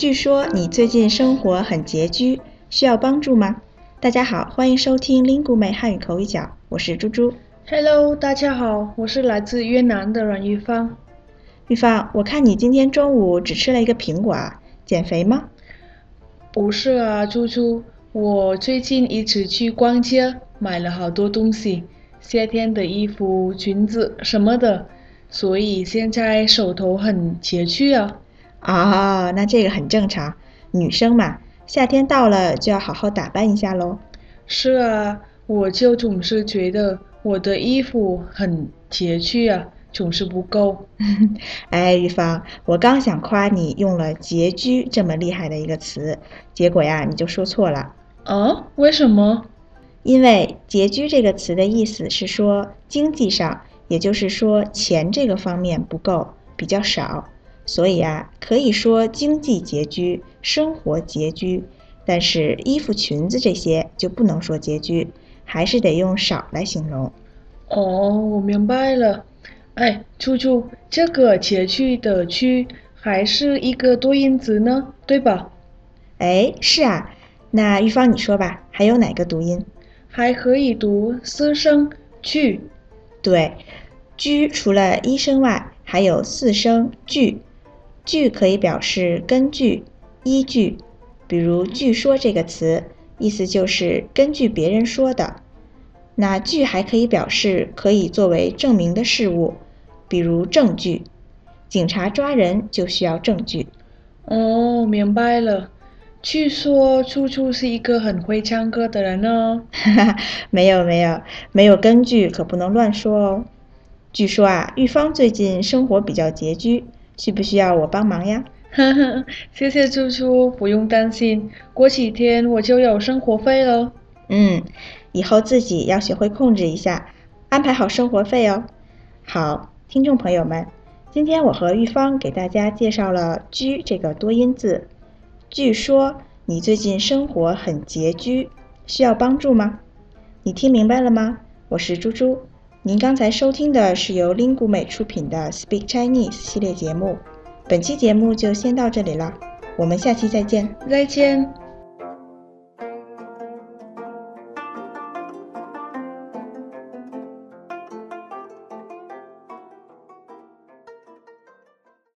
据说你最近生活很拮据，需要帮助吗？大家好，欢迎收听 Lingu 美汉语口语角，我是猪猪。Hello，大家好，我是来自越南的阮玉芳。玉芳，我看你今天中午只吃了一个苹果啊，减肥吗？不是啊，猪猪，我最近一直去逛街，买了好多东西，夏天的衣服、裙子什么的，所以现在手头很拮据啊。啊、那这个很正常，女生嘛，夏天到了就要好好打扮一下喽。是啊，我就总是觉得我的衣服很拮据啊，总是不够。哎，玉芳，我刚想夸你用了“拮据”这么厉害的一个词，结果呀，你就说错了。啊？为什么？因为“拮据”这个词的意思是说经济上，也就是说钱这个方面不够，比较少，所以啊，可以说经济拮据，生活拮据。但是衣服、裙子这些就不能说拮据，还是得用少来形容。哦，我明白了。哎，楚楚，这个拮据的“据”还是一个多音字呢，对吧？哎，是啊，那玉芳你说吧，还有哪个读音？还可以读四声“去对，居除了一声外，还有四声据。据可以表示根据、依据，比如“据说”这个词，意思就是根据别人说的。那据还可以表示可以作为证明的事物，比如证据。警察抓人就需要证据。”。哦，明白了。据说猪猪是一个很会唱歌的人哦。哈哈，没有没有没有根据，可不能乱说哦。据说啊，玉芳最近生活比较拮据，需不需要我帮忙呀？呵呵，谢谢猪猪，不用担心，过几天我就有生活费了。嗯，以后自己要学会控制一下，安排好生活费哦。好，听众朋友们，今天我和玉芳给大家介绍了“居”这个多音字。据说你最近生活很拮据，需要帮助吗？你听明白了吗？我是猪猪。您刚才收听的是由 Lingu 美出品的 Speak Chinese 系列节目。本期节目就先到这里了，我们下期再见。再见。